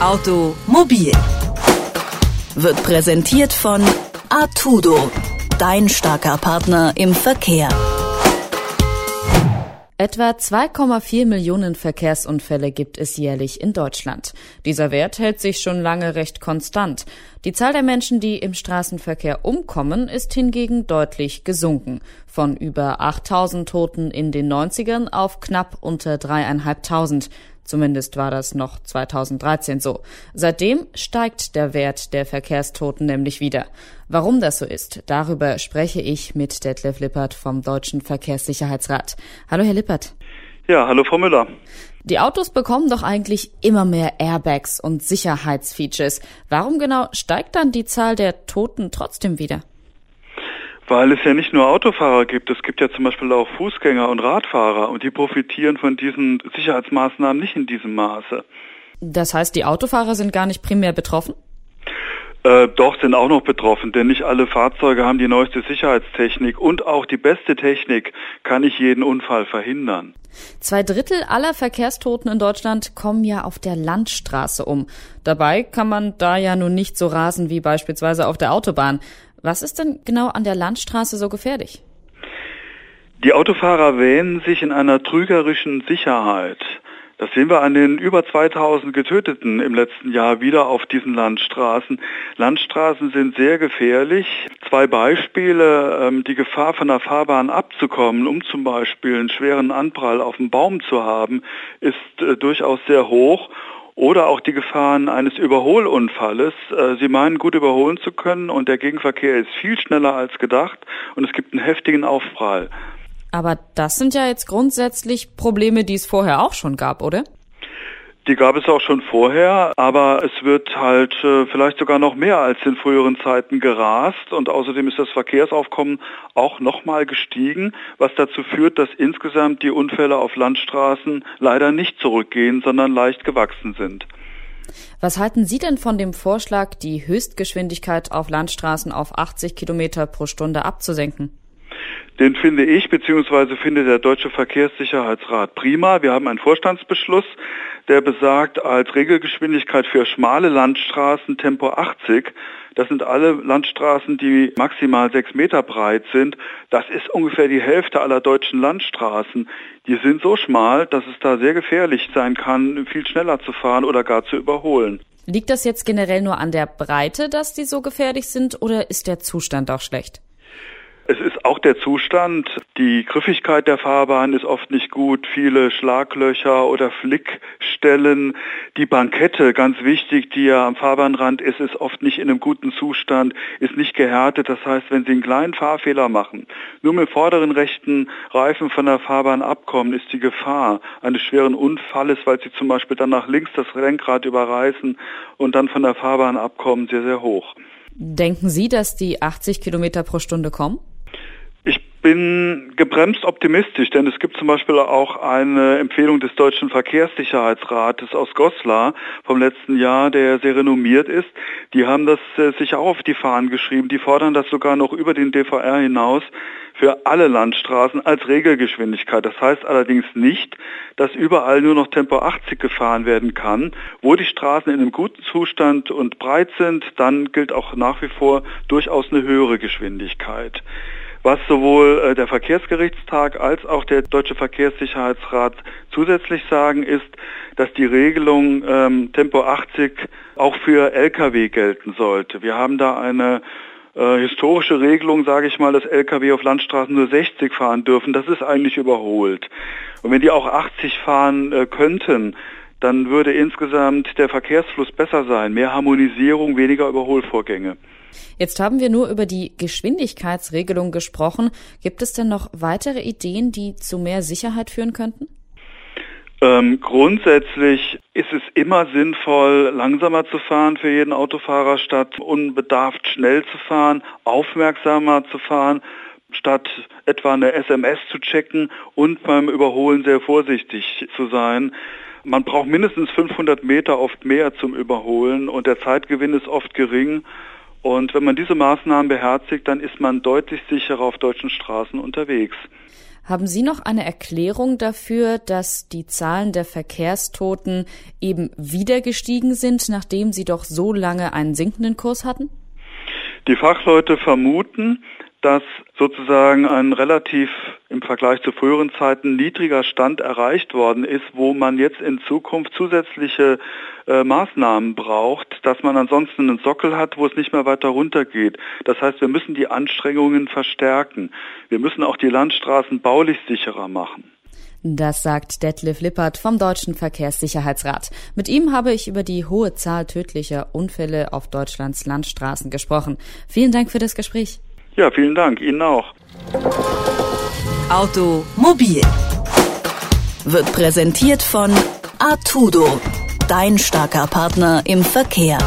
Automobil wird präsentiert von Artudo, dein starker Partner im Verkehr. Etwa 2,4 Millionen Verkehrsunfälle gibt es jährlich in Deutschland. Dieser Wert hält sich schon lange recht konstant. Die Zahl der Menschen, die im Straßenverkehr umkommen, ist hingegen deutlich gesunken. Von über 8000 Toten in den 90ern auf knapp unter dreieinhalbtausend. Zumindest war das noch 2013 so. Seitdem steigt der Wert der Verkehrstoten nämlich wieder. Warum das so ist, darüber spreche ich mit Detlef Lippert vom Deutschen Verkehrssicherheitsrat. Hallo, Herr Lippert. Ja, hallo, Frau Müller. Die Autos bekommen doch eigentlich immer mehr Airbags und Sicherheitsfeatures. Warum genau steigt dann die Zahl der Toten trotzdem wieder? Weil es ja nicht nur Autofahrer gibt, es gibt ja zum Beispiel auch Fußgänger und Radfahrer und die profitieren von diesen Sicherheitsmaßnahmen nicht in diesem Maße. Das heißt, die Autofahrer sind gar nicht primär betroffen? Äh, doch, sind auch noch betroffen, denn nicht alle Fahrzeuge haben die neueste Sicherheitstechnik und auch die beste Technik kann nicht jeden Unfall verhindern. Zwei Drittel aller Verkehrstoten in Deutschland kommen ja auf der Landstraße um. Dabei kann man da ja nun nicht so rasen wie beispielsweise auf der Autobahn. Was ist denn genau an der Landstraße so gefährlich? Die Autofahrer wähnen sich in einer trügerischen Sicherheit. Das sehen wir an den über 2000 Getöteten im letzten Jahr wieder auf diesen Landstraßen. Landstraßen sind sehr gefährlich. Zwei Beispiele. Ähm, die Gefahr von der Fahrbahn abzukommen, um zum Beispiel einen schweren Anprall auf dem Baum zu haben, ist äh, durchaus sehr hoch oder auch die Gefahren eines Überholunfalles. Äh, sie meinen gut überholen zu können und der Gegenverkehr ist viel schneller als gedacht und es gibt einen heftigen Aufprall. Aber das sind ja jetzt grundsätzlich Probleme, die es vorher auch schon gab, oder? Die gab es auch schon vorher, aber es wird halt äh, vielleicht sogar noch mehr als in früheren Zeiten gerast und außerdem ist das Verkehrsaufkommen auch nochmal gestiegen, was dazu führt, dass insgesamt die Unfälle auf Landstraßen leider nicht zurückgehen, sondern leicht gewachsen sind. Was halten Sie denn von dem Vorschlag, die Höchstgeschwindigkeit auf Landstraßen auf 80 Kilometer pro Stunde abzusenken? Den finde ich bzw. finde der Deutsche Verkehrssicherheitsrat prima. Wir haben einen Vorstandsbeschluss, der besagt, als Regelgeschwindigkeit für schmale Landstraßen Tempo 80. Das sind alle Landstraßen, die maximal sechs Meter breit sind. Das ist ungefähr die Hälfte aller deutschen Landstraßen. Die sind so schmal, dass es da sehr gefährlich sein kann, viel schneller zu fahren oder gar zu überholen. Liegt das jetzt generell nur an der Breite, dass die so gefährlich sind, oder ist der Zustand auch schlecht? Es ist auch der Zustand. Die Griffigkeit der Fahrbahn ist oft nicht gut. Viele Schlaglöcher oder Flickstellen. Die Bankette, ganz wichtig, die ja am Fahrbahnrand ist, ist oft nicht in einem guten Zustand, ist nicht gehärtet. Das heißt, wenn Sie einen kleinen Fahrfehler machen, nur mit vorderen rechten Reifen von der Fahrbahn abkommen, ist die Gefahr eines schweren Unfalles, weil Sie zum Beispiel dann nach links das Lenkrad überreißen und dann von der Fahrbahn abkommen, sehr, sehr hoch. Denken Sie, dass die 80 Kilometer pro Stunde kommen? Bin gebremst optimistisch, denn es gibt zum Beispiel auch eine Empfehlung des Deutschen Verkehrssicherheitsrates aus Goslar vom letzten Jahr, der sehr renommiert ist. Die haben das äh, sich auch auf die Fahnen geschrieben. Die fordern das sogar noch über den DVR hinaus für alle Landstraßen als Regelgeschwindigkeit. Das heißt allerdings nicht, dass überall nur noch Tempo 80 gefahren werden kann. Wo die Straßen in einem guten Zustand und breit sind, dann gilt auch nach wie vor durchaus eine höhere Geschwindigkeit. Was sowohl äh, der Verkehrsgerichtstag als auch der Deutsche Verkehrssicherheitsrat zusätzlich sagen, ist, dass die Regelung ähm, Tempo 80 auch für Lkw gelten sollte. Wir haben da eine äh, historische Regelung, sage ich mal, dass Lkw auf Landstraßen nur 60 fahren dürfen. Das ist eigentlich überholt. Und wenn die auch 80 fahren äh, könnten, dann würde insgesamt der Verkehrsfluss besser sein. Mehr Harmonisierung, weniger Überholvorgänge. Jetzt haben wir nur über die Geschwindigkeitsregelung gesprochen. Gibt es denn noch weitere Ideen, die zu mehr Sicherheit führen könnten? Ähm, grundsätzlich ist es immer sinnvoll, langsamer zu fahren für jeden Autofahrer, statt unbedarft schnell zu fahren, aufmerksamer zu fahren, statt etwa eine SMS zu checken und beim Überholen sehr vorsichtig zu sein. Man braucht mindestens 500 Meter, oft mehr zum Überholen und der Zeitgewinn ist oft gering. Und wenn man diese Maßnahmen beherzigt, dann ist man deutlich sicherer auf deutschen Straßen unterwegs. Haben Sie noch eine Erklärung dafür, dass die Zahlen der Verkehrstoten eben wieder gestiegen sind, nachdem sie doch so lange einen sinkenden Kurs hatten? Die Fachleute vermuten, dass sozusagen ein relativ im Vergleich zu früheren Zeiten niedriger Stand erreicht worden ist, wo man jetzt in Zukunft zusätzliche äh, Maßnahmen braucht, dass man ansonsten einen Sockel hat, wo es nicht mehr weiter runtergeht. Das heißt, wir müssen die Anstrengungen verstärken. Wir müssen auch die Landstraßen baulich sicherer machen. Das sagt Detlef Lippert vom Deutschen Verkehrssicherheitsrat. Mit ihm habe ich über die hohe Zahl tödlicher Unfälle auf Deutschlands Landstraßen gesprochen. Vielen Dank für das Gespräch. Ja, vielen Dank. Ihnen auch. Automobil wird präsentiert von Artudo, dein starker Partner im Verkehr.